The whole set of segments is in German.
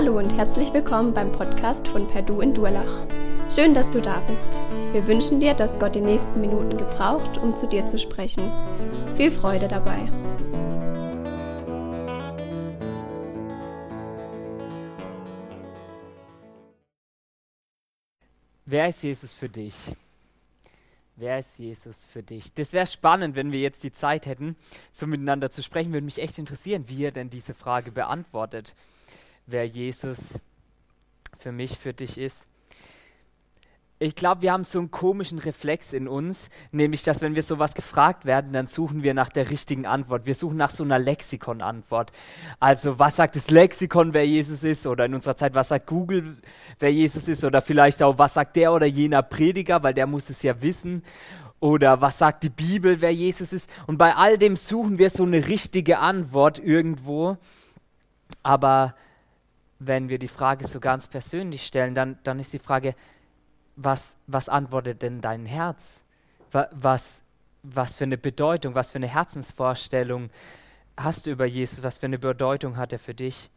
Hallo und herzlich willkommen beim Podcast von Perdu in Durlach. Schön, dass du da bist. Wir wünschen dir, dass Gott die nächsten Minuten gebraucht, um zu dir zu sprechen. Viel Freude dabei. Wer ist Jesus für dich? Wer ist Jesus für dich? Das wäre spannend, wenn wir jetzt die Zeit hätten, so miteinander zu sprechen. Würde mich echt interessieren, wie ihr denn diese Frage beantwortet. Wer Jesus für mich, für dich ist. Ich glaube, wir haben so einen komischen Reflex in uns, nämlich, dass wenn wir sowas gefragt werden, dann suchen wir nach der richtigen Antwort. Wir suchen nach so einer Lexikon-Antwort. Also, was sagt das Lexikon, wer Jesus ist? Oder in unserer Zeit, was sagt Google, wer Jesus ist? Oder vielleicht auch, was sagt der oder jener Prediger, weil der muss es ja wissen. Oder was sagt die Bibel, wer Jesus ist? Und bei all dem suchen wir so eine richtige Antwort irgendwo. Aber wenn wir die Frage so ganz persönlich stellen, dann, dann ist die Frage, was, was antwortet denn dein Herz? Was, was für eine Bedeutung, was für eine Herzensvorstellung hast du über Jesus? Was für eine Bedeutung hat er für dich?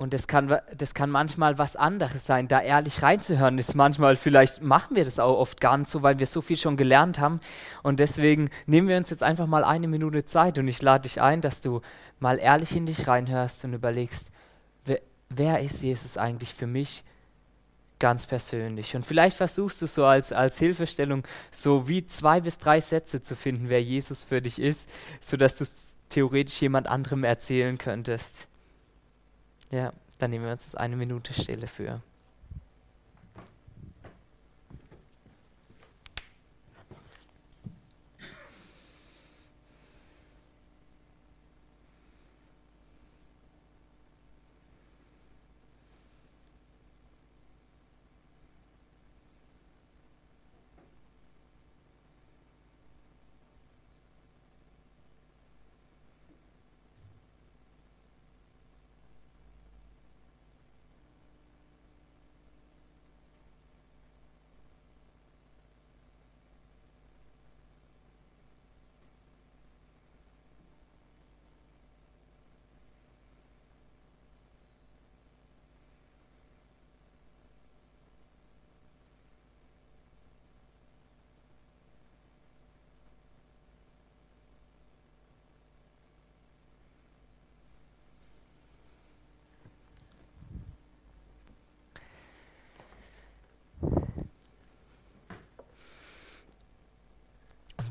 Und das kann, das kann manchmal was anderes sein. Da ehrlich reinzuhören ist manchmal, vielleicht machen wir das auch oft gar nicht so, weil wir so viel schon gelernt haben. Und deswegen nehmen wir uns jetzt einfach mal eine Minute Zeit und ich lade dich ein, dass du mal ehrlich in dich reinhörst und überlegst, wer, wer ist Jesus eigentlich für mich? ganz persönlich. Und vielleicht versuchst du so als, als Hilfestellung so wie zwei bis drei Sätze zu finden, wer Jesus für dich ist, sodass du es theoretisch jemand anderem erzählen könntest. Ja, dann nehmen wir uns jetzt eine Minute Stille für.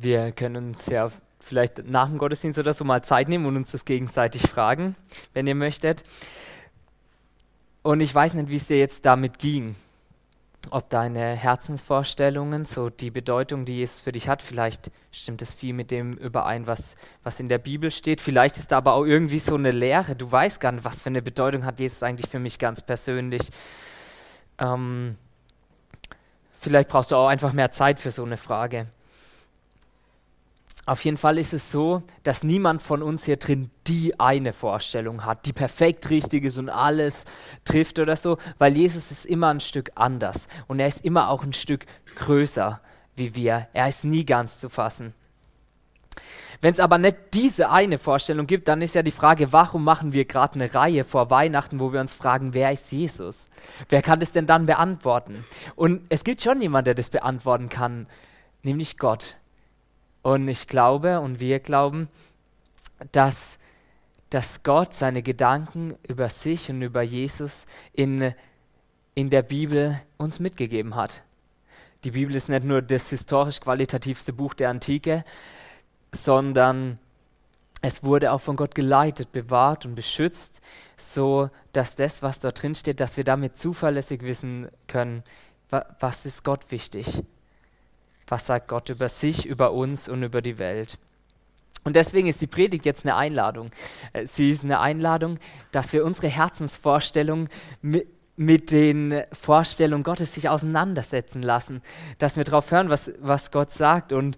Wir können uns ja vielleicht nach dem Gottesdienst oder so mal Zeit nehmen und uns das gegenseitig fragen, wenn ihr möchtet. Und ich weiß nicht, wie es dir jetzt damit ging. Ob deine Herzensvorstellungen, so die Bedeutung, die Jesus für dich hat, vielleicht stimmt es viel mit dem überein, was, was in der Bibel steht. Vielleicht ist da aber auch irgendwie so eine Lehre. Du weißt gar nicht, was für eine Bedeutung hat Jesus eigentlich für mich ganz persönlich. Ähm, vielleicht brauchst du auch einfach mehr Zeit für so eine Frage. Auf jeden Fall ist es so, dass niemand von uns hier drin die eine Vorstellung hat, die perfekt richtig ist und alles trifft oder so, weil Jesus ist immer ein Stück anders und er ist immer auch ein Stück größer wie wir. Er ist nie ganz zu fassen. Wenn es aber nicht diese eine Vorstellung gibt, dann ist ja die Frage, warum machen wir gerade eine Reihe vor Weihnachten, wo wir uns fragen, wer ist Jesus? Wer kann das denn dann beantworten? Und es gibt schon jemanden, der das beantworten kann, nämlich Gott. Und ich glaube und wir glauben, dass, dass Gott seine Gedanken über sich und über Jesus in, in der Bibel uns mitgegeben hat. Die Bibel ist nicht nur das historisch qualitativste Buch der Antike, sondern es wurde auch von Gott geleitet, bewahrt und beschützt, so dass das, was da drin steht, dass wir damit zuverlässig wissen können, was ist Gott wichtig was sagt Gott über sich, über uns und über die Welt. Und deswegen ist die Predigt jetzt eine Einladung. Äh, sie ist eine Einladung, dass wir unsere Herzensvorstellung mit, mit den Vorstellungen Gottes sich auseinandersetzen lassen, dass wir darauf hören, was, was Gott sagt und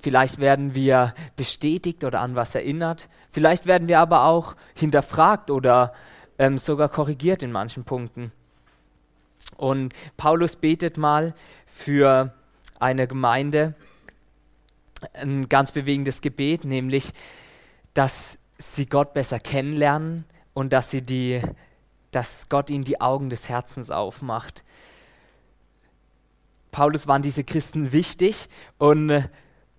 vielleicht werden wir bestätigt oder an was erinnert, vielleicht werden wir aber auch hinterfragt oder ähm, sogar korrigiert in manchen Punkten. Und Paulus betet mal für eine Gemeinde ein ganz bewegendes Gebet, nämlich, dass sie Gott besser kennenlernen und dass sie die, dass Gott ihnen die Augen des Herzens aufmacht. Paulus waren diese Christen wichtig und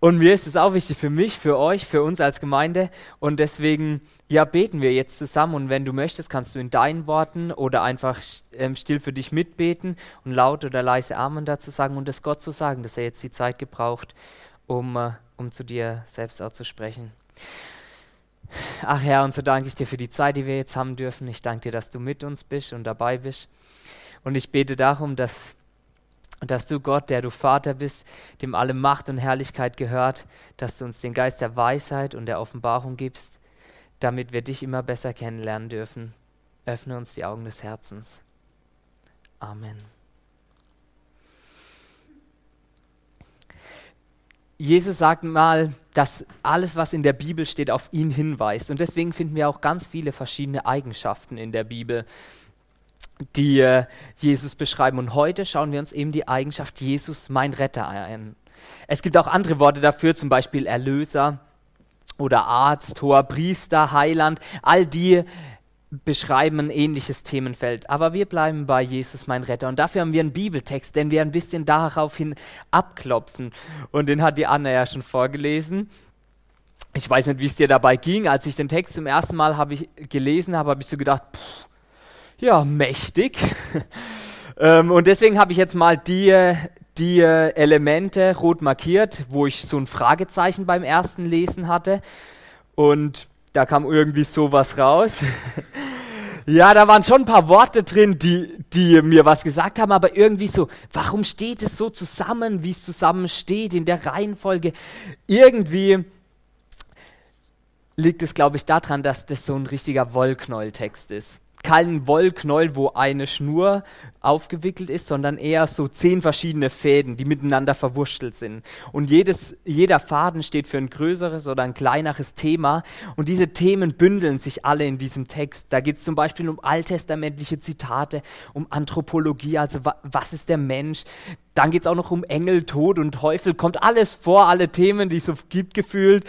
und mir ist es auch wichtig für mich, für euch, für uns als Gemeinde. Und deswegen, ja, beten wir jetzt zusammen. Und wenn du möchtest, kannst du in deinen Worten oder einfach ähm, still für dich mitbeten und laut oder leise Amen dazu sagen und es Gott zu sagen, dass er jetzt die Zeit gebraucht, um, äh, um zu dir selbst auch zu sprechen. Ach Herr, und so danke ich dir für die Zeit, die wir jetzt haben dürfen. Ich danke dir, dass du mit uns bist und dabei bist. Und ich bete darum, dass dass du Gott, der du Vater bist, dem alle Macht und Herrlichkeit gehört, dass du uns den Geist der Weisheit und der Offenbarung gibst, damit wir dich immer besser kennenlernen dürfen. Öffne uns die Augen des Herzens. Amen. Jesus sagt mal, dass alles, was in der Bibel steht, auf ihn hinweist. Und deswegen finden wir auch ganz viele verschiedene Eigenschaften in der Bibel die äh, Jesus beschreiben. Und heute schauen wir uns eben die Eigenschaft Jesus, mein Retter, an. Es gibt auch andere Worte dafür, zum Beispiel Erlöser oder Arzt, hoher Priester, Heiland. All die beschreiben ein ähnliches Themenfeld. Aber wir bleiben bei Jesus, mein Retter. Und dafür haben wir einen Bibeltext, den wir ein bisschen daraufhin abklopfen. Und den hat die Anna ja schon vorgelesen. Ich weiß nicht, wie es dir dabei ging. Als ich den Text zum ersten Mal hab ich gelesen habe, habe ich so gedacht, pff, ja, mächtig. ähm, und deswegen habe ich jetzt mal die, die Elemente rot markiert, wo ich so ein Fragezeichen beim ersten Lesen hatte. Und da kam irgendwie sowas raus. ja, da waren schon ein paar Worte drin, die, die mir was gesagt haben, aber irgendwie so, warum steht es so zusammen, wie es zusammen steht in der Reihenfolge? Irgendwie liegt es, glaube ich, daran, dass das so ein richtiger Wollknäueltext ist kein Wollknäuel, wo eine Schnur aufgewickelt ist, sondern eher so zehn verschiedene Fäden, die miteinander verwurschtelt sind. Und jedes, jeder Faden steht für ein größeres oder ein kleineres Thema. Und diese Themen bündeln sich alle in diesem Text. Da geht es zum Beispiel um alttestamentliche Zitate, um Anthropologie, also wa was ist der Mensch. Dann geht es auch noch um Engel, Tod und Teufel. Kommt alles vor, alle Themen, die es so gibt, gefühlt,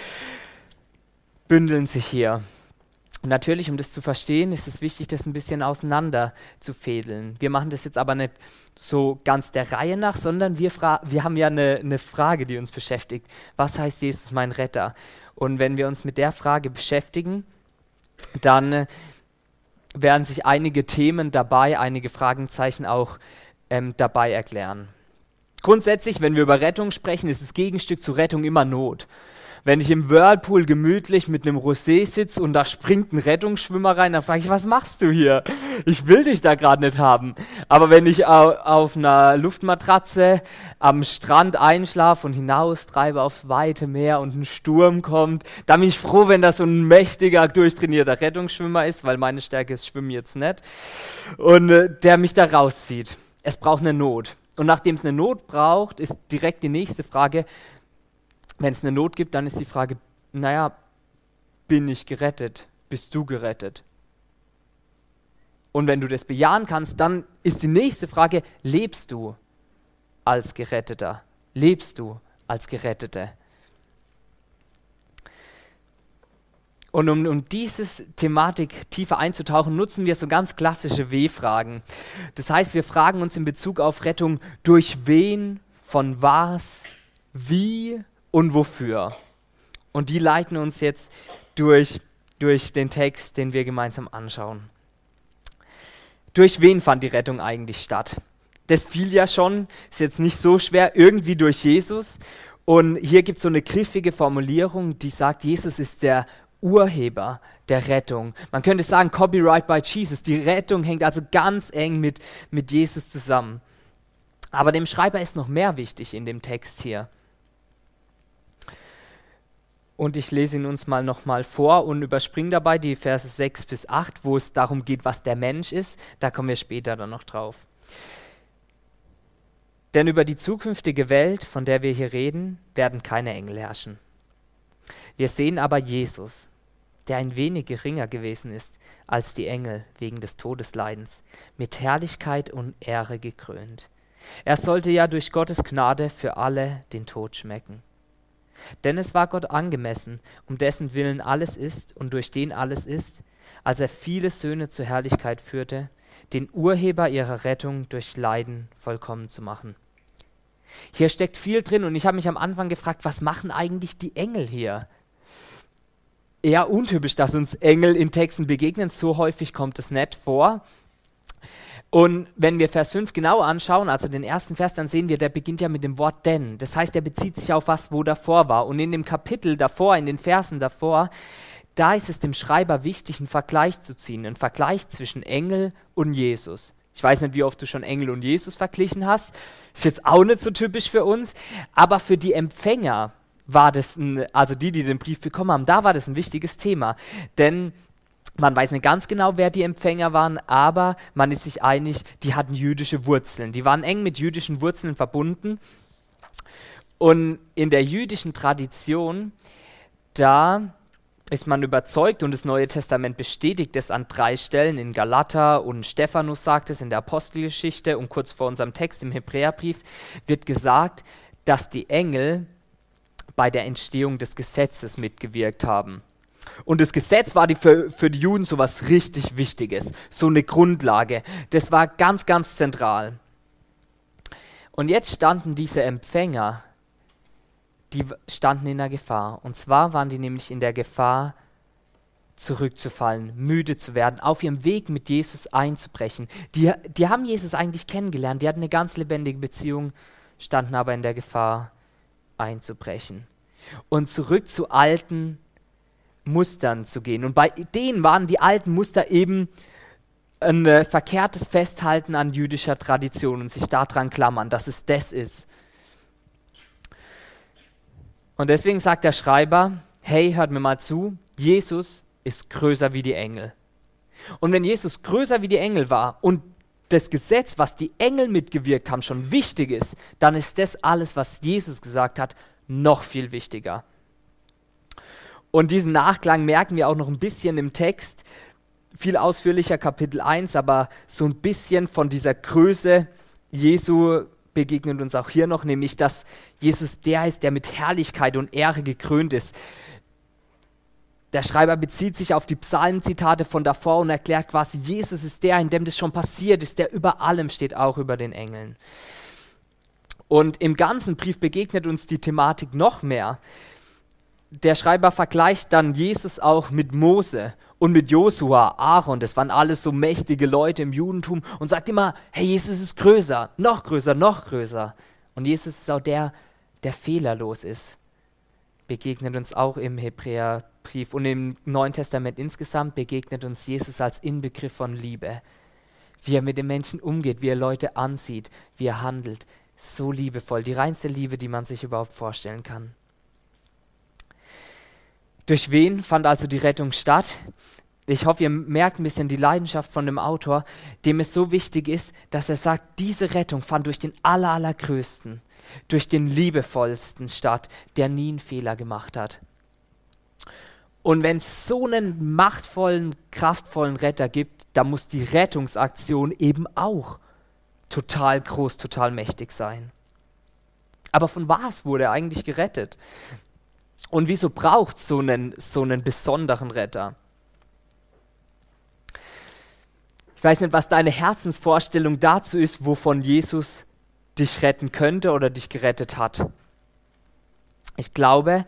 bündeln sich hier. Und natürlich, um das zu verstehen, ist es wichtig, das ein bisschen auseinander zu fädeln. Wir machen das jetzt aber nicht so ganz der Reihe nach, sondern wir, wir haben ja eine, eine Frage, die uns beschäftigt. Was heißt Jesus mein Retter? Und wenn wir uns mit der Frage beschäftigen, dann äh, werden sich einige Themen dabei, einige Fragezeichen auch ähm, dabei erklären. Grundsätzlich, wenn wir über Rettung sprechen, ist das Gegenstück zu Rettung immer Not wenn ich im Whirlpool gemütlich mit einem Rosé sitze und da springt ein Rettungsschwimmer rein, dann frage ich, was machst du hier? Ich will dich da gerade nicht haben. Aber wenn ich auf einer Luftmatratze am Strand einschlafe und hinaustreibe aufs weite Meer und ein Sturm kommt, dann bin ich froh, wenn das so ein mächtiger, durchtrainierter Rettungsschwimmer ist, weil meine Stärke ist Schwimmen jetzt nicht, und äh, der mich da rauszieht. Es braucht eine Not. Und nachdem es eine Not braucht, ist direkt die nächste Frage, wenn es eine Not gibt, dann ist die Frage, naja, bin ich gerettet? Bist du gerettet? Und wenn du das bejahen kannst, dann ist die nächste Frage, lebst du als Geretteter? Lebst du als Gerettete? Und um, um diese Thematik tiefer einzutauchen, nutzen wir so ganz klassische W-Fragen. Das heißt, wir fragen uns in Bezug auf Rettung, durch wen, von was, wie und wofür. Und die leiten uns jetzt durch, durch den Text, den wir gemeinsam anschauen. Durch wen fand die Rettung eigentlich statt? Das fiel ja schon, ist jetzt nicht so schwer, irgendwie durch Jesus. Und hier gibt es so eine griffige Formulierung, die sagt, Jesus ist der Urheber der Rettung. Man könnte sagen, Copyright by Jesus. Die Rettung hängt also ganz eng mit, mit Jesus zusammen. Aber dem Schreiber ist noch mehr wichtig in dem Text hier. Und ich lese ihn uns mal nochmal vor und überspringe dabei die Verse 6 bis 8, wo es darum geht, was der Mensch ist. Da kommen wir später dann noch drauf. Denn über die zukünftige Welt, von der wir hier reden, werden keine Engel herrschen. Wir sehen aber Jesus, der ein wenig geringer gewesen ist als die Engel wegen des Todesleidens, mit Herrlichkeit und Ehre gekrönt. Er sollte ja durch Gottes Gnade für alle den Tod schmecken. Denn es war Gott angemessen, um dessen Willen alles ist und durch den alles ist, als er viele Söhne zur Herrlichkeit führte, den Urheber ihrer Rettung durch Leiden vollkommen zu machen. Hier steckt viel drin und ich habe mich am Anfang gefragt, was machen eigentlich die Engel hier? Eher untypisch, dass uns Engel in Texten begegnen, so häufig kommt es nicht vor. Und wenn wir Vers 5 genau anschauen, also den ersten Vers, dann sehen wir, der beginnt ja mit dem Wort denn. Das heißt, er bezieht sich auf was, wo davor war. Und in dem Kapitel davor, in den Versen davor, da ist es dem Schreiber wichtig, einen Vergleich zu ziehen, einen Vergleich zwischen Engel und Jesus. Ich weiß nicht, wie oft du schon Engel und Jesus verglichen hast. Ist jetzt auch nicht so typisch für uns. Aber für die Empfänger war das, ein, also die, die den Brief bekommen haben, da war das ein wichtiges Thema. Denn man weiß nicht ganz genau, wer die Empfänger waren, aber man ist sich einig, die hatten jüdische Wurzeln. Die waren eng mit jüdischen Wurzeln verbunden. Und in der jüdischen Tradition, da ist man überzeugt und das Neue Testament bestätigt es an drei Stellen. In Galater und Stephanus sagt es in der Apostelgeschichte und kurz vor unserem Text im Hebräerbrief wird gesagt, dass die Engel bei der Entstehung des Gesetzes mitgewirkt haben. Und das Gesetz war die für, für die Juden so was richtig Wichtiges, so eine Grundlage. Das war ganz, ganz zentral. Und jetzt standen diese Empfänger, die standen in der Gefahr. Und zwar waren die nämlich in der Gefahr, zurückzufallen, müde zu werden, auf ihrem Weg mit Jesus einzubrechen. Die, die haben Jesus eigentlich kennengelernt, die hatten eine ganz lebendige Beziehung, standen aber in der Gefahr, einzubrechen. Und zurück zu alten Mustern zu gehen. Und bei denen waren die alten Muster eben ein äh, verkehrtes Festhalten an jüdischer Tradition und sich daran klammern, dass es das ist. Und deswegen sagt der Schreiber, hey, hört mir mal zu, Jesus ist größer wie die Engel. Und wenn Jesus größer wie die Engel war und das Gesetz, was die Engel mitgewirkt haben, schon wichtig ist, dann ist das alles, was Jesus gesagt hat, noch viel wichtiger. Und diesen Nachklang merken wir auch noch ein bisschen im Text, viel ausführlicher Kapitel 1, aber so ein bisschen von dieser Größe Jesu begegnet uns auch hier noch, nämlich dass Jesus der ist, der mit Herrlichkeit und Ehre gekrönt ist. Der Schreiber bezieht sich auf die Psalmzitate von davor und erklärt quasi, Jesus ist der, in dem das schon passiert ist, der über allem steht, auch über den Engeln. Und im ganzen Brief begegnet uns die Thematik noch mehr der Schreiber vergleicht dann Jesus auch mit Mose und mit Josua, Aaron, das waren alles so mächtige Leute im Judentum und sagt immer, hey, Jesus ist größer, noch größer, noch größer. Und Jesus ist auch der, der fehlerlos ist. Begegnet uns auch im Hebräerbrief und im Neuen Testament insgesamt begegnet uns Jesus als Inbegriff von Liebe. Wie er mit den Menschen umgeht, wie er Leute ansieht, wie er handelt. So liebevoll, die reinste Liebe, die man sich überhaupt vorstellen kann. Durch wen fand also die Rettung statt? Ich hoffe, ihr merkt ein bisschen die Leidenschaft von dem Autor, dem es so wichtig ist, dass er sagt, diese Rettung fand durch den aller, allergrößten, durch den liebevollsten statt, der nie einen Fehler gemacht hat. Und wenn es so einen machtvollen, kraftvollen Retter gibt, dann muss die Rettungsaktion eben auch total groß, total mächtig sein. Aber von was wurde er eigentlich gerettet? Und wieso braucht so einen so einen besonderen Retter? Ich weiß nicht, was deine Herzensvorstellung dazu ist, wovon Jesus dich retten könnte oder dich gerettet hat. Ich glaube,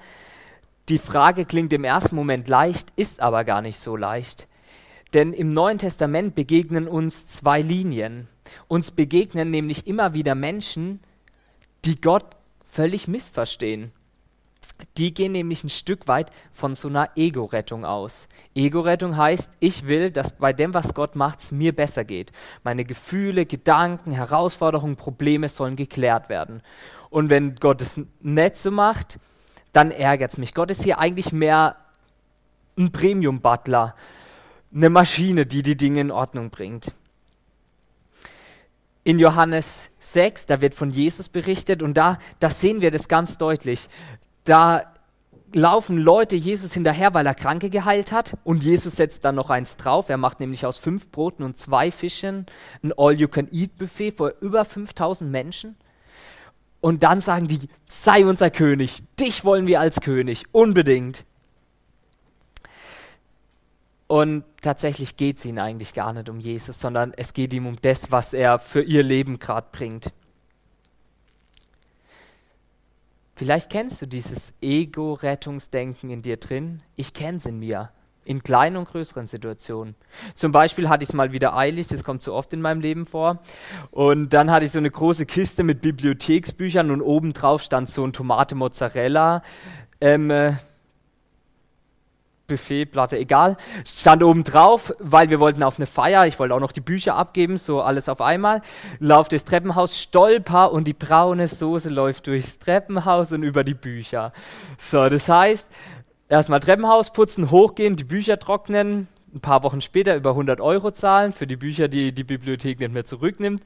die Frage klingt im ersten Moment leicht, ist aber gar nicht so leicht. Denn im Neuen Testament begegnen uns zwei Linien. Uns begegnen nämlich immer wieder Menschen, die Gott völlig missverstehen. Die gehen nämlich ein Stück weit von so einer Ego-Rettung aus. Ego-Rettung heißt, ich will, dass bei dem, was Gott macht, es mir besser geht. Meine Gefühle, Gedanken, Herausforderungen, Probleme sollen geklärt werden. Und wenn Gott es nicht so macht, dann ärgert es mich. Gott ist hier eigentlich mehr ein Premium-Butler, eine Maschine, die die Dinge in Ordnung bringt. In Johannes 6, da wird von Jesus berichtet und da, da sehen wir das ganz deutlich da laufen Leute Jesus hinterher, weil er Kranke geheilt hat und Jesus setzt dann noch eins drauf. Er macht nämlich aus fünf Broten und zwei Fischen ein All-You-Can-Eat-Buffet für über 5000 Menschen. Und dann sagen die, sei unser König, dich wollen wir als König, unbedingt. Und tatsächlich geht es ihnen eigentlich gar nicht um Jesus, sondern es geht ihm um das, was er für ihr Leben gerade bringt. Vielleicht kennst du dieses Ego-Rettungsdenken in dir drin. Ich kenne es in mir, in kleinen und größeren Situationen. Zum Beispiel hatte ich es mal wieder eilig, das kommt so oft in meinem Leben vor. Und dann hatte ich so eine große Kiste mit Bibliotheksbüchern und oben drauf stand so ein Tomate Mozzarella. Ähm, äh, Buffetplatte, egal, stand oben drauf, weil wir wollten auf eine Feier, ich wollte auch noch die Bücher abgeben, so alles auf einmal, lauf durchs Treppenhaus, stolper und die braune Soße läuft durchs Treppenhaus und über die Bücher. So, das heißt, erstmal Treppenhaus putzen, hochgehen, die Bücher trocknen, ein paar Wochen später über 100 Euro zahlen für die Bücher, die die Bibliothek nicht mehr zurücknimmt.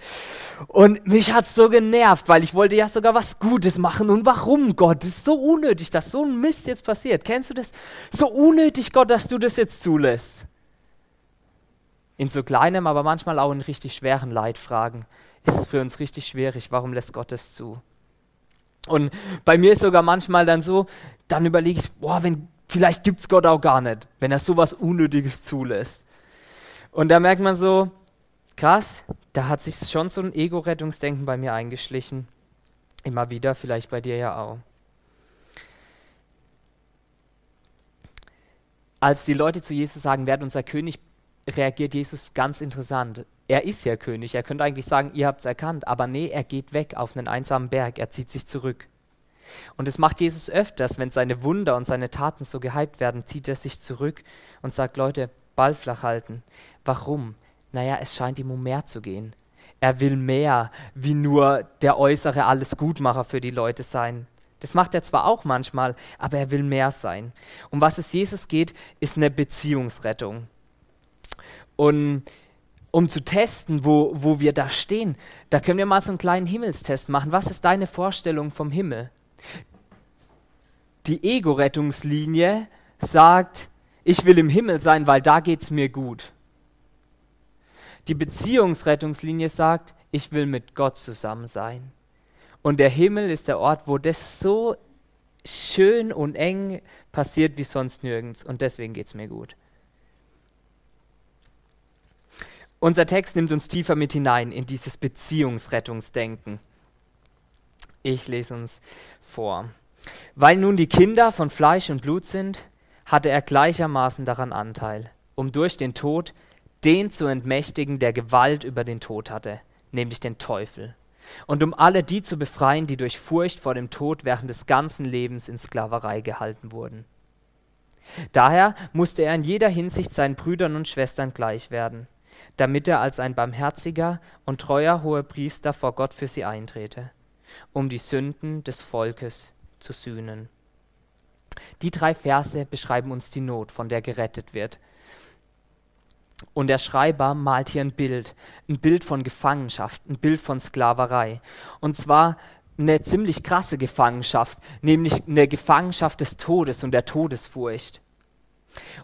Und mich hat es so genervt, weil ich wollte ja sogar was Gutes machen. Und warum, Gott? Das ist so unnötig, dass so ein Mist jetzt passiert. Kennst du das? So unnötig, Gott, dass du das jetzt zulässt. In so kleinem, aber manchmal auch in richtig schweren Leitfragen ist es für uns richtig schwierig. Warum lässt Gott das zu? Und bei mir ist sogar manchmal dann so, dann überlege ich, boah, wenn Vielleicht gibt es Gott auch gar nicht, wenn er sowas Unnötiges zulässt. Und da merkt man so, krass, da hat sich schon so ein Ego-Rettungsdenken bei mir eingeschlichen. Immer wieder, vielleicht bei dir ja auch. Als die Leute zu Jesus sagen, wer unser König, reagiert Jesus ganz interessant. Er ist ja König, er könnte eigentlich sagen, ihr habt es erkannt, aber nee, er geht weg auf einen einsamen Berg, er zieht sich zurück. Und das macht Jesus öfters, wenn seine Wunder und seine Taten so gehypt werden, zieht er sich zurück und sagt, Leute, Ball flach halten. Warum? Naja, es scheint ihm um mehr zu gehen. Er will mehr, wie nur der äußere Allesgutmacher für die Leute sein. Das macht er zwar auch manchmal, aber er will mehr sein. Um was es Jesus geht, ist eine Beziehungsrettung. Und um zu testen, wo, wo wir da stehen, da können wir mal so einen kleinen Himmelstest machen. Was ist deine Vorstellung vom Himmel? Die Ego-Rettungslinie sagt, ich will im Himmel sein, weil da geht es mir gut. Die Beziehungsrettungslinie sagt, ich will mit Gott zusammen sein. Und der Himmel ist der Ort, wo das so schön und eng passiert wie sonst nirgends. Und deswegen geht es mir gut. Unser Text nimmt uns tiefer mit hinein in dieses Beziehungsrettungsdenken. Ich lese uns vor. Weil nun die Kinder von Fleisch und Blut sind, hatte er gleichermaßen daran Anteil, um durch den Tod den zu entmächtigen, der Gewalt über den Tod hatte, nämlich den Teufel, und um alle die zu befreien, die durch Furcht vor dem Tod während des ganzen Lebens in Sklaverei gehalten wurden. Daher musste er in jeder Hinsicht seinen Brüdern und Schwestern gleich werden, damit er als ein barmherziger und treuer hoher Priester vor Gott für sie eintrete um die Sünden des Volkes zu sühnen. Die drei Verse beschreiben uns die Not, von der gerettet wird. Und der Schreiber malt hier ein Bild, ein Bild von Gefangenschaft, ein Bild von Sklaverei. Und zwar eine ziemlich krasse Gefangenschaft, nämlich eine Gefangenschaft des Todes und der Todesfurcht.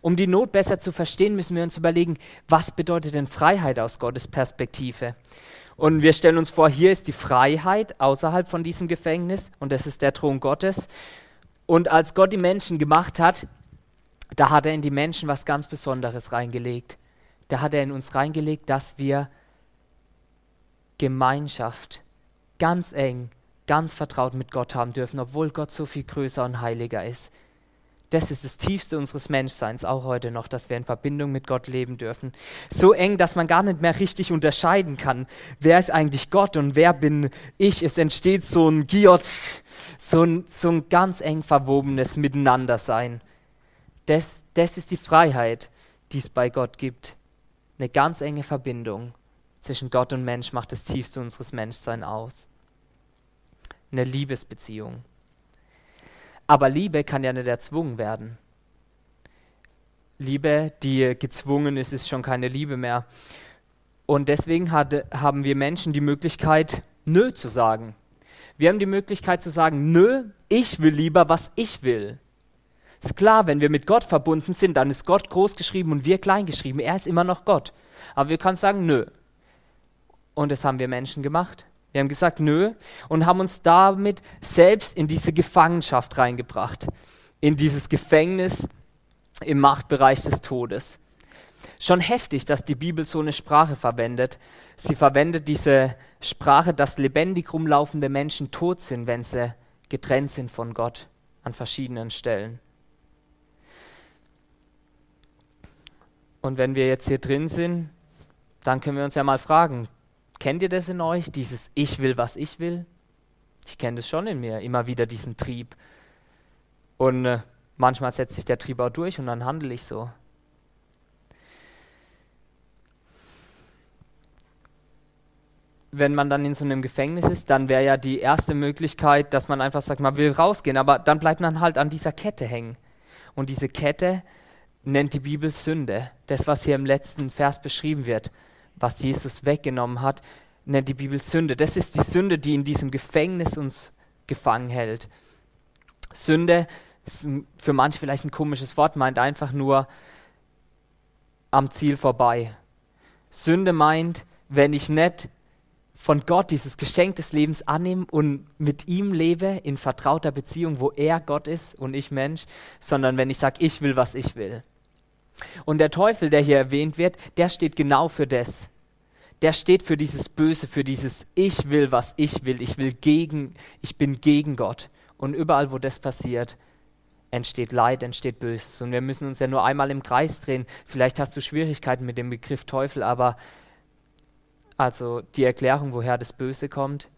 Um die Not besser zu verstehen, müssen wir uns überlegen, was bedeutet denn Freiheit aus Gottes Perspektive? Und wir stellen uns vor, hier ist die Freiheit außerhalb von diesem Gefängnis und das ist der Thron Gottes. Und als Gott die Menschen gemacht hat, da hat er in die Menschen was ganz Besonderes reingelegt. Da hat er in uns reingelegt, dass wir Gemeinschaft ganz eng, ganz vertraut mit Gott haben dürfen, obwohl Gott so viel größer und heiliger ist. Das ist das Tiefste unseres Menschseins, auch heute noch, dass wir in Verbindung mit Gott leben dürfen. So eng, dass man gar nicht mehr richtig unterscheiden kann, wer ist eigentlich Gott und wer bin ich. Es entsteht so ein Giot, so ein, so ein ganz eng verwobenes Miteinandersein. Das, das ist die Freiheit, die es bei Gott gibt. Eine ganz enge Verbindung zwischen Gott und Mensch macht das Tiefste unseres Menschseins aus. Eine Liebesbeziehung. Aber Liebe kann ja nicht erzwungen werden. Liebe, die gezwungen ist, ist schon keine Liebe mehr. Und deswegen hat, haben wir Menschen die Möglichkeit, Nö zu sagen. Wir haben die Möglichkeit zu sagen, nö, ich will lieber, was ich will. Ist klar, wenn wir mit Gott verbunden sind, dann ist Gott groß geschrieben und wir klein geschrieben. Er ist immer noch Gott. Aber wir können sagen, nö. Und das haben wir Menschen gemacht. Wir haben gesagt, nö, und haben uns damit selbst in diese Gefangenschaft reingebracht, in dieses Gefängnis im Machtbereich des Todes. Schon heftig, dass die Bibel so eine Sprache verwendet. Sie verwendet diese Sprache, dass lebendig rumlaufende Menschen tot sind, wenn sie getrennt sind von Gott an verschiedenen Stellen. Und wenn wir jetzt hier drin sind, dann können wir uns ja mal fragen, kennt ihr das in euch, dieses Ich will, was ich will? Ich kenne das schon in mir, immer wieder diesen Trieb. Und äh, manchmal setzt sich der Trieb auch durch und dann handle ich so. wenn man dann in so einem Gefängnis ist, dann wäre ja die erste Möglichkeit, dass man einfach sagt, man will rausgehen, aber dann bleibt man halt an dieser Kette hängen. Und diese Kette nennt die Bibel Sünde. Das, was hier im letzten Vers beschrieben wird, was Jesus weggenommen hat, nennt die Bibel Sünde. Das ist die Sünde, die in diesem Gefängnis uns gefangen hält. Sünde ist für manche vielleicht ein komisches Wort, meint einfach nur am Ziel vorbei. Sünde meint, wenn ich nicht von Gott dieses Geschenk des Lebens annehme und mit ihm lebe in vertrauter Beziehung, wo er Gott ist und ich Mensch, sondern wenn ich sage, ich will, was ich will. Und der Teufel, der hier erwähnt wird, der steht genau für das. Der steht für dieses Böse, für dieses Ich will, was ich will. Ich will gegen, ich bin gegen Gott. Und überall, wo das passiert, entsteht Leid, entsteht Böses. Und wir müssen uns ja nur einmal im Kreis drehen. Vielleicht hast du Schwierigkeiten mit dem Begriff Teufel, aber also die Erklärung, woher das Böse kommt,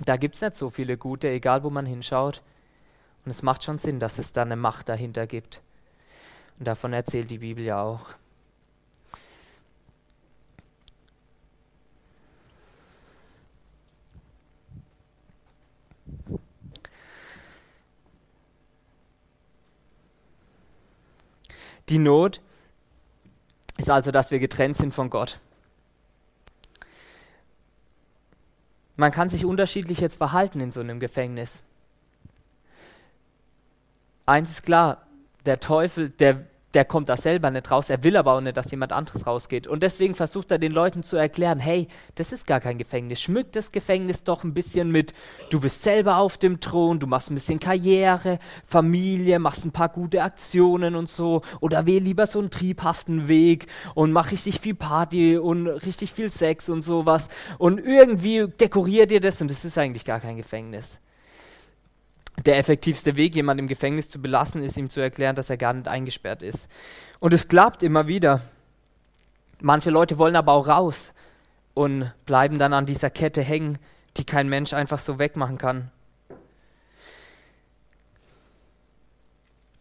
da gibt es nicht so viele gute, egal wo man hinschaut. Und es macht schon Sinn, dass es da eine Macht dahinter gibt. Und davon erzählt die Bibel ja auch. Die Not ist also, dass wir getrennt sind von Gott. Man kann sich unterschiedlich jetzt verhalten in so einem Gefängnis. Eins ist klar, der Teufel, der, der kommt da selber nicht raus, er will aber auch nicht, dass jemand anderes rausgeht. Und deswegen versucht er den Leuten zu erklären, hey, das ist gar kein Gefängnis. Schmückt das Gefängnis doch ein bisschen mit, du bist selber auf dem Thron, du machst ein bisschen Karriere, Familie, machst ein paar gute Aktionen und so. Oder wähl lieber so einen triebhaften Weg und mach richtig viel Party und richtig viel Sex und sowas. Und irgendwie dekoriert ihr das und das ist eigentlich gar kein Gefängnis der effektivste Weg, jemanden im Gefängnis zu belassen, ist ihm zu erklären, dass er gar nicht eingesperrt ist. Und es klappt immer wieder. Manche Leute wollen aber auch raus und bleiben dann an dieser Kette hängen, die kein Mensch einfach so wegmachen kann.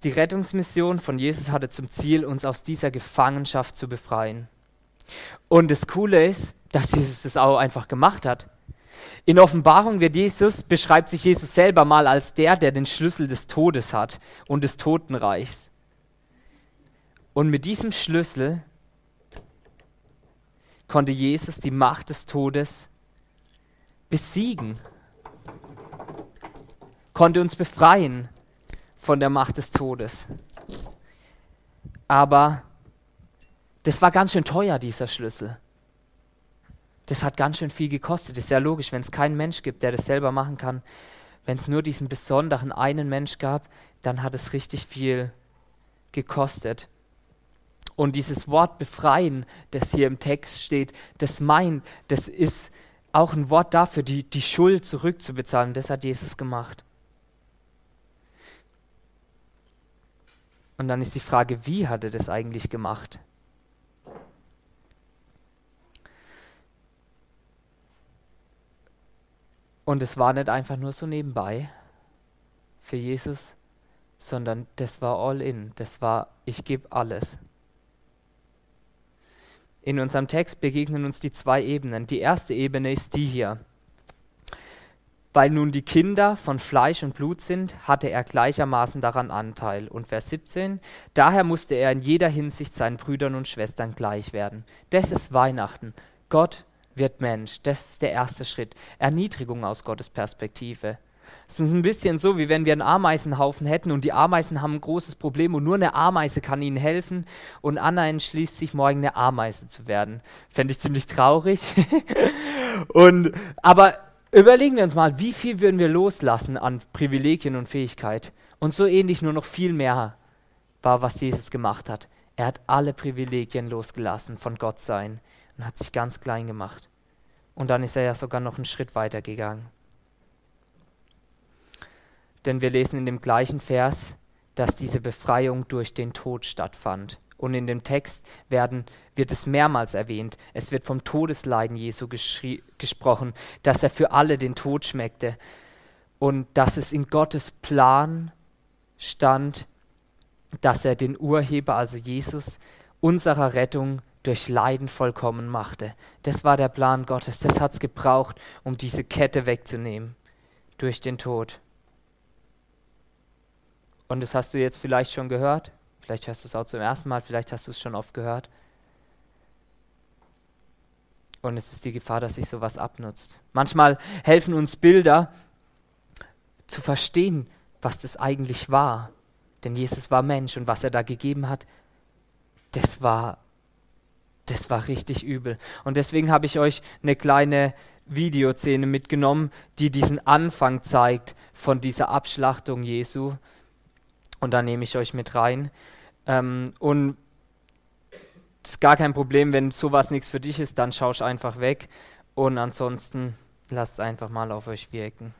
Die Rettungsmission von Jesus hatte zum Ziel, uns aus dieser Gefangenschaft zu befreien. Und das Coole ist, dass Jesus das auch einfach gemacht hat. In Offenbarung wird Jesus, beschreibt sich Jesus selber mal als der, der den Schlüssel des Todes hat und des Totenreichs. Und mit diesem Schlüssel konnte Jesus die Macht des Todes besiegen, konnte uns befreien von der Macht des Todes. Aber das war ganz schön teuer, dieser Schlüssel das hat ganz schön viel gekostet. Ist ja logisch, wenn es keinen Mensch gibt, der das selber machen kann. Wenn es nur diesen besonderen einen Mensch gab, dann hat es richtig viel gekostet. Und dieses Wort befreien, das hier im Text steht, das meint, das ist auch ein Wort dafür, die, die Schuld zurückzubezahlen. Das hat Jesus gemacht. Und dann ist die Frage, wie hat er das eigentlich gemacht? Und es war nicht einfach nur so nebenbei für Jesus, sondern das war all in. Das war, ich gebe alles. In unserem Text begegnen uns die zwei Ebenen. Die erste Ebene ist die hier. Weil nun die Kinder von Fleisch und Blut sind, hatte er gleichermaßen daran Anteil. Und Vers 17, daher musste er in jeder Hinsicht seinen Brüdern und Schwestern gleich werden. Das ist Weihnachten. Gott wird Mensch. Das ist der erste Schritt. Erniedrigung aus Gottes Perspektive. Es ist ein bisschen so, wie wenn wir einen Ameisenhaufen hätten und die Ameisen haben ein großes Problem und nur eine Ameise kann ihnen helfen und Anna entschließt sich, morgen eine Ameise zu werden. Fände ich ziemlich traurig. und, aber Überlegen wir uns mal, wie viel würden wir loslassen an Privilegien und Fähigkeit? Und so ähnlich nur noch viel mehr war, was Jesus gemacht hat. Er hat alle Privilegien losgelassen von Gott sein und hat sich ganz klein gemacht. Und dann ist er ja sogar noch einen Schritt weiter gegangen. Denn wir lesen in dem gleichen Vers, dass diese Befreiung durch den Tod stattfand. Und in dem Text werden, wird es mehrmals erwähnt. Es wird vom Todesleiden Jesu gesprochen, dass er für alle den Tod schmeckte und dass es in Gottes Plan stand, dass er den Urheber, also Jesus, unserer Rettung durch Leiden vollkommen machte. Das war der Plan Gottes. Das hat es gebraucht, um diese Kette wegzunehmen durch den Tod. Und das hast du jetzt vielleicht schon gehört. Vielleicht hörst du es auch zum ersten Mal, vielleicht hast du es schon oft gehört. Und es ist die Gefahr, dass sich sowas abnutzt. Manchmal helfen uns Bilder zu verstehen, was das eigentlich war. Denn Jesus war Mensch und was er da gegeben hat, das war, das war richtig übel. Und deswegen habe ich euch eine kleine Videoszene mitgenommen, die diesen Anfang zeigt von dieser Abschlachtung Jesu. Und da nehme ich euch mit rein. Ähm, und es ist gar kein Problem, wenn sowas nichts für dich ist, dann schaust einfach weg. Und ansonsten lasst es einfach mal auf euch wirken.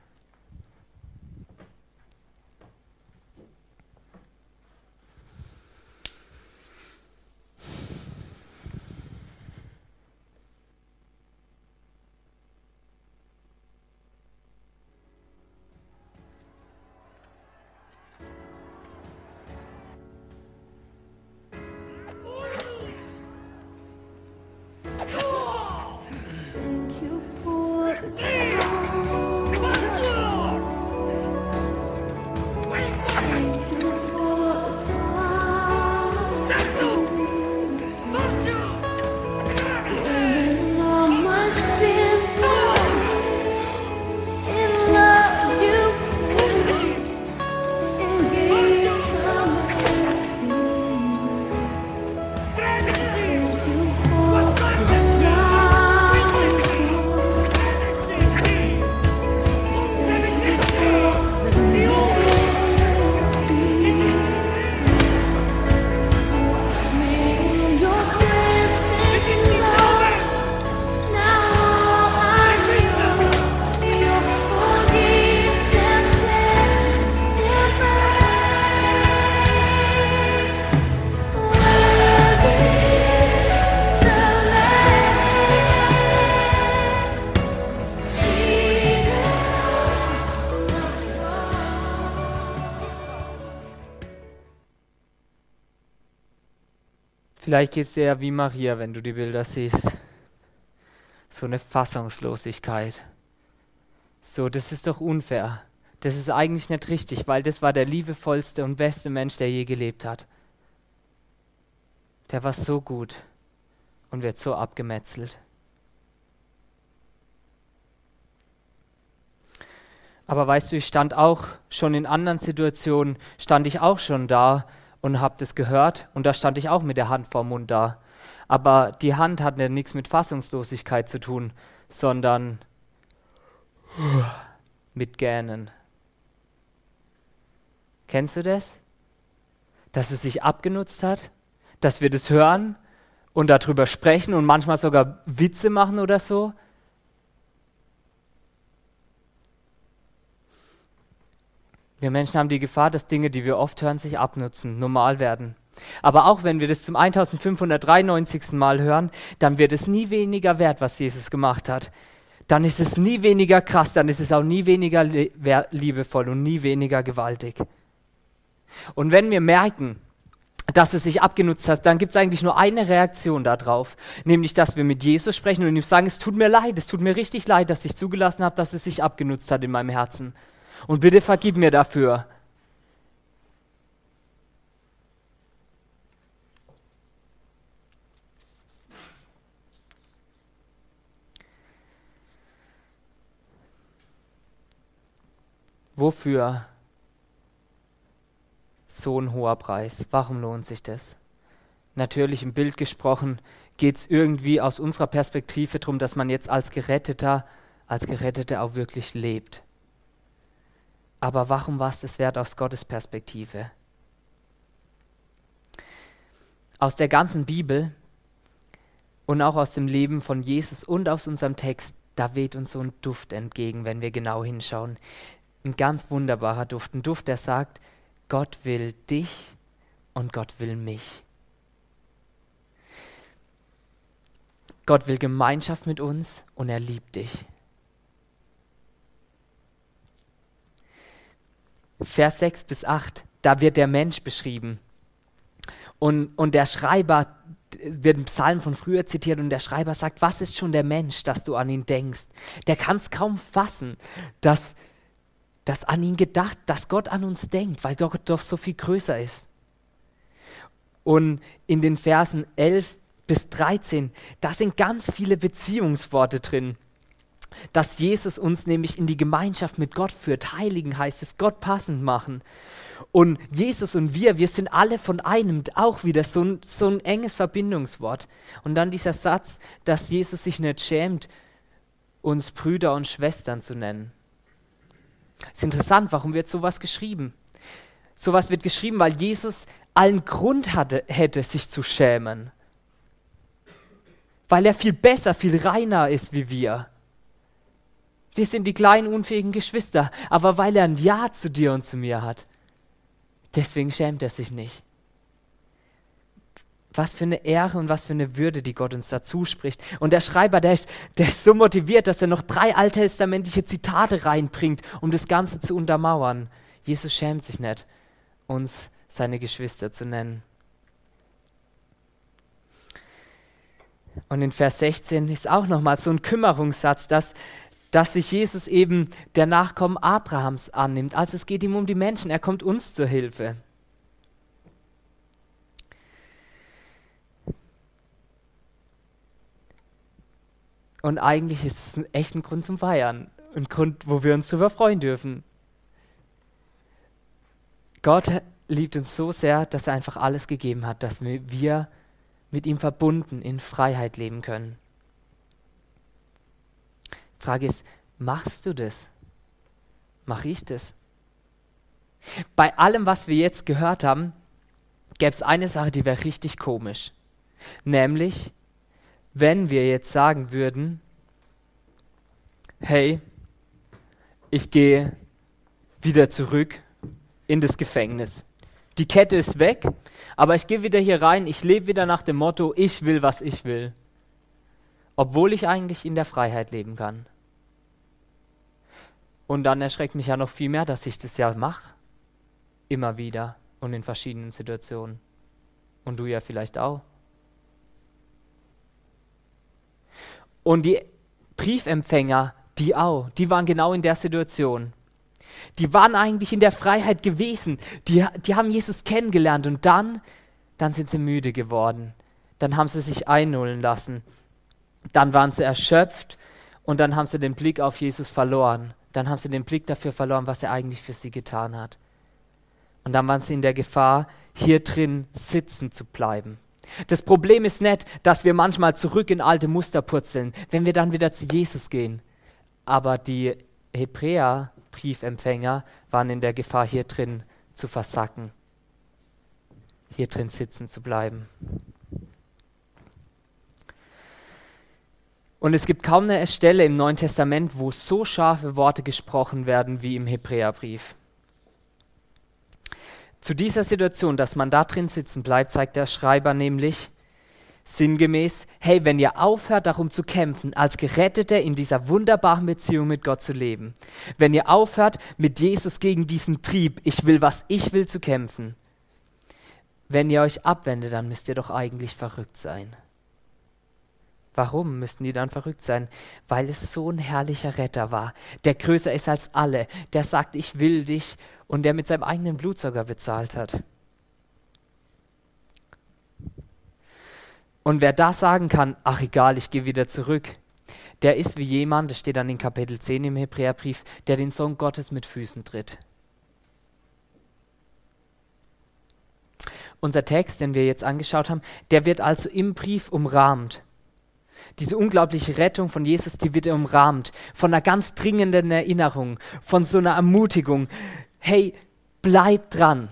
Vielleicht geht es dir ja wie Maria, wenn du die Bilder siehst. So eine Fassungslosigkeit. So, das ist doch unfair. Das ist eigentlich nicht richtig, weil das war der liebevollste und beste Mensch, der je gelebt hat. Der war so gut und wird so abgemetzelt. Aber weißt du, ich stand auch schon in anderen Situationen, stand ich auch schon da und habe das gehört und da stand ich auch mit der Hand vorm Mund da. Aber die Hand hat ja nichts mit Fassungslosigkeit zu tun, sondern mit Gähnen. Kennst du das? Dass es sich abgenutzt hat? Dass wir das hören und darüber sprechen und manchmal sogar Witze machen oder so? Wir Menschen haben die Gefahr, dass Dinge, die wir oft hören, sich abnutzen, normal werden. Aber auch wenn wir das zum 1593. Mal hören, dann wird es nie weniger wert, was Jesus gemacht hat. Dann ist es nie weniger krass, dann ist es auch nie weniger liebevoll und nie weniger gewaltig. Und wenn wir merken, dass es sich abgenutzt hat, dann gibt es eigentlich nur eine Reaktion darauf, nämlich dass wir mit Jesus sprechen und ihm sagen, es tut mir leid, es tut mir richtig leid, dass ich zugelassen habe, dass es sich abgenutzt hat in meinem Herzen. Und bitte vergib mir dafür. Wofür so ein hoher Preis? Warum lohnt sich das? Natürlich im Bild gesprochen geht es irgendwie aus unserer Perspektive darum, dass man jetzt als Geretteter als Gerettete auch wirklich lebt. Aber warum war es das wert aus Gottes Perspektive? Aus der ganzen Bibel und auch aus dem Leben von Jesus und aus unserem Text, da weht uns so ein Duft entgegen, wenn wir genau hinschauen. Ein ganz wunderbarer Duft, ein Duft, der sagt, Gott will dich und Gott will mich. Gott will Gemeinschaft mit uns und er liebt dich. Vers 6 bis 8, da wird der Mensch beschrieben. Und, und der Schreiber wird ein Psalm von früher zitiert und der Schreiber sagt, was ist schon der Mensch, dass du an ihn denkst? Der kann es kaum fassen, dass, dass an ihn gedacht, dass Gott an uns denkt, weil Gott doch so viel größer ist. Und in den Versen 11 bis 13, da sind ganz viele Beziehungsworte drin. Dass Jesus uns nämlich in die Gemeinschaft mit Gott führt. Heiligen heißt es, Gott passend machen. Und Jesus und wir, wir sind alle von einem, auch wieder so ein, so ein enges Verbindungswort. Und dann dieser Satz, dass Jesus sich nicht schämt, uns Brüder und Schwestern zu nennen. Ist interessant, warum wird sowas geschrieben? Sowas wird geschrieben, weil Jesus allen Grund hatte, hätte, sich zu schämen. Weil er viel besser, viel reiner ist wie wir. Wir sind die kleinen, unfähigen Geschwister, aber weil er ein Ja zu dir und zu mir hat. Deswegen schämt er sich nicht. Was für eine Ehre und was für eine Würde, die Gott uns dazu spricht. Und der Schreiber, der ist, der ist so motiviert, dass er noch drei alttestamentliche Zitate reinbringt, um das Ganze zu untermauern. Jesus schämt sich nicht, uns seine Geschwister zu nennen. Und in Vers 16 ist auch nochmal so ein Kümmerungssatz, dass, dass sich Jesus eben der Nachkommen Abrahams annimmt. Also es geht ihm um die Menschen, er kommt uns zur Hilfe. Und eigentlich ist es ein echter Grund zum Feiern. Ein Grund, wo wir uns darüber freuen dürfen. Gott liebt uns so sehr, dass er einfach alles gegeben hat, dass wir mit ihm verbunden in Freiheit leben können. Frage ist, machst du das? Mache ich das? Bei allem, was wir jetzt gehört haben, gäbe es eine Sache, die wäre richtig komisch. Nämlich, wenn wir jetzt sagen würden, hey, ich gehe wieder zurück in das Gefängnis. Die Kette ist weg, aber ich gehe wieder hier rein, ich lebe wieder nach dem Motto, ich will, was ich will. Obwohl ich eigentlich in der Freiheit leben kann. Und dann erschreckt mich ja noch viel mehr, dass ich das ja mache. Immer wieder und in verschiedenen Situationen. Und du ja vielleicht auch. Und die Briefempfänger, die auch, die waren genau in der Situation. Die waren eigentlich in der Freiheit gewesen. Die, die haben Jesus kennengelernt und dann, dann sind sie müde geworden. Dann haben sie sich einnullen lassen. Dann waren sie erschöpft und dann haben sie den Blick auf Jesus verloren. Dann haben sie den Blick dafür verloren, was er eigentlich für sie getan hat. Und dann waren sie in der Gefahr, hier drin sitzen zu bleiben. Das Problem ist nicht, dass wir manchmal zurück in alte Muster purzeln, wenn wir dann wieder zu Jesus gehen. Aber die Hebräer Briefempfänger waren in der Gefahr, hier drin zu versacken, hier drin sitzen zu bleiben. Und es gibt kaum eine Stelle im Neuen Testament, wo so scharfe Worte gesprochen werden wie im Hebräerbrief. Zu dieser Situation, dass man da drin sitzen bleibt, zeigt der Schreiber nämlich, Sinngemäß, hey, wenn ihr aufhört darum zu kämpfen, als Gerettete in dieser wunderbaren Beziehung mit Gott zu leben, wenn ihr aufhört mit Jesus gegen diesen Trieb, ich will, was ich will, zu kämpfen, wenn ihr euch abwendet, dann müsst ihr doch eigentlich verrückt sein. Warum müssten die dann verrückt sein? Weil es so ein herrlicher Retter war, der größer ist als alle, der sagt, ich will dich und der mit seinem eigenen Blut sogar bezahlt hat. Und wer da sagen kann, ach egal, ich gehe wieder zurück, der ist wie jemand, das steht dann in Kapitel 10 im Hebräerbrief, der den Sohn Gottes mit Füßen tritt. Unser Text, den wir jetzt angeschaut haben, der wird also im Brief umrahmt. Diese unglaubliche Rettung von Jesus, die wird umrahmt von einer ganz dringenden Erinnerung, von so einer Ermutigung. Hey, bleib dran.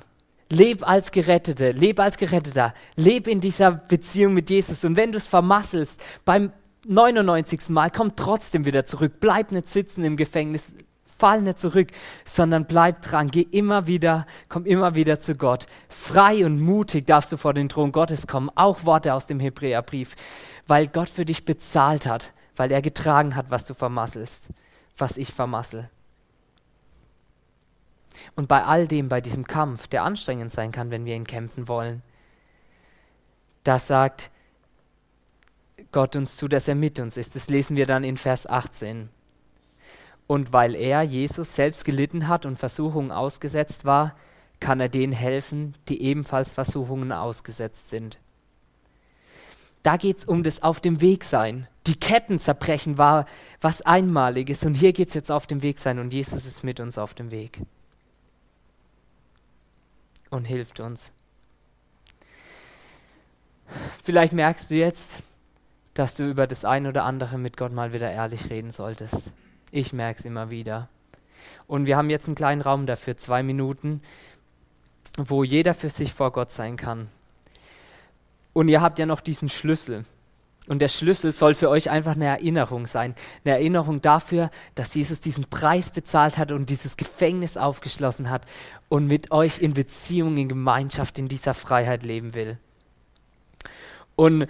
Leb als Gerettete, leb als Geretteter, leb in dieser Beziehung mit Jesus. Und wenn du es vermasselst, beim 99. Mal, komm trotzdem wieder zurück. Bleib nicht sitzen im Gefängnis, fall nicht zurück, sondern bleib dran. Geh immer wieder, komm immer wieder zu Gott. Frei und mutig darfst du vor den Thron Gottes kommen. Auch Worte aus dem Hebräerbrief, weil Gott für dich bezahlt hat, weil er getragen hat, was du vermasselst, was ich vermassel. Und bei all dem, bei diesem Kampf, der anstrengend sein kann, wenn wir ihn kämpfen wollen, das sagt Gott uns zu, dass er mit uns ist. Das lesen wir dann in Vers 18. Und weil er, Jesus, selbst gelitten hat und Versuchungen ausgesetzt war, kann er denen helfen, die ebenfalls Versuchungen ausgesetzt sind. Da geht es um das Auf dem Weg sein. Die Ketten zerbrechen war was Einmaliges und hier geht es jetzt auf dem Weg sein und Jesus ist mit uns auf dem Weg und hilft uns. Vielleicht merkst du jetzt, dass du über das ein oder andere mit Gott mal wieder ehrlich reden solltest. Ich merke es immer wieder. Und wir haben jetzt einen kleinen Raum dafür, zwei Minuten, wo jeder für sich vor Gott sein kann. Und ihr habt ja noch diesen Schlüssel. Und der Schlüssel soll für euch einfach eine Erinnerung sein. Eine Erinnerung dafür, dass Jesus diesen Preis bezahlt hat und dieses Gefängnis aufgeschlossen hat und mit euch in Beziehung, in Gemeinschaft, in dieser Freiheit leben will. Und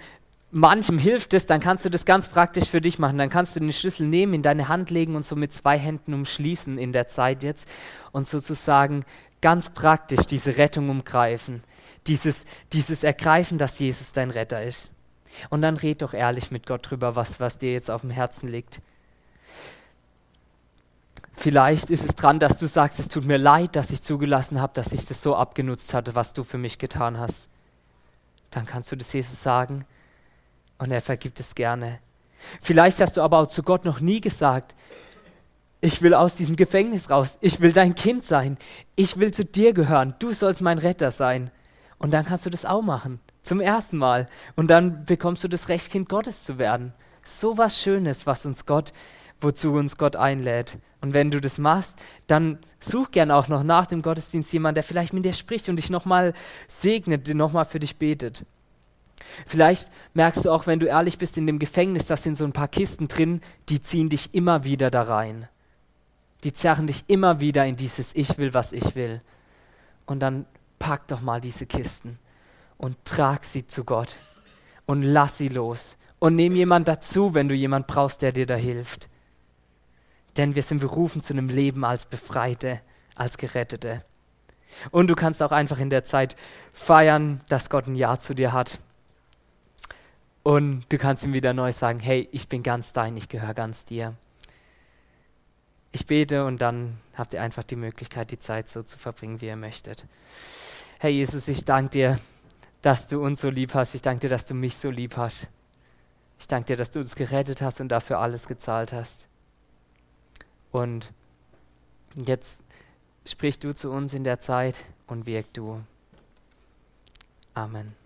manchem hilft es, dann kannst du das ganz praktisch für dich machen. Dann kannst du den Schlüssel nehmen, in deine Hand legen und so mit zwei Händen umschließen in der Zeit jetzt und sozusagen ganz praktisch diese Rettung umgreifen. Dieses, dieses Ergreifen, dass Jesus dein Retter ist. Und dann red doch ehrlich mit Gott drüber, was, was dir jetzt auf dem Herzen liegt. Vielleicht ist es dran, dass du sagst, es tut mir leid, dass ich zugelassen habe, dass ich das so abgenutzt hatte, was du für mich getan hast. Dann kannst du das Jesus sagen und er vergibt es gerne. Vielleicht hast du aber auch zu Gott noch nie gesagt, ich will aus diesem Gefängnis raus, ich will dein Kind sein, ich will zu dir gehören, du sollst mein Retter sein. Und dann kannst du das auch machen. Zum ersten Mal. Und dann bekommst du das Recht, Kind Gottes zu werden. So was Schönes, was uns Gott, wozu uns Gott einlädt. Und wenn du das machst, dann such gern auch noch nach dem Gottesdienst jemanden, der vielleicht mit dir spricht und dich nochmal segnet, nochmal für dich betet. Vielleicht merkst du auch, wenn du ehrlich bist, in dem Gefängnis, da sind so ein paar Kisten drin, die ziehen dich immer wieder da rein. Die zerren dich immer wieder in dieses Ich will, was ich will. Und dann pack doch mal diese Kisten und trag sie zu Gott und lass sie los und nimm jemand dazu, wenn du jemand brauchst, der dir da hilft. Denn wir sind berufen zu einem Leben als Befreite, als Gerettete. Und du kannst auch einfach in der Zeit feiern, dass Gott ein Ja zu dir hat. Und du kannst ihm wieder neu sagen, hey, ich bin ganz dein, ich gehöre ganz dir. Ich bete und dann habt ihr einfach die Möglichkeit, die Zeit so zu verbringen, wie ihr möchtet. Herr Jesus, ich danke dir, dass du uns so lieb hast. Ich danke dir, dass du mich so lieb hast. Ich danke dir, dass du uns gerettet hast und dafür alles gezahlt hast. Und jetzt sprich du zu uns in der Zeit und wirk du. Amen.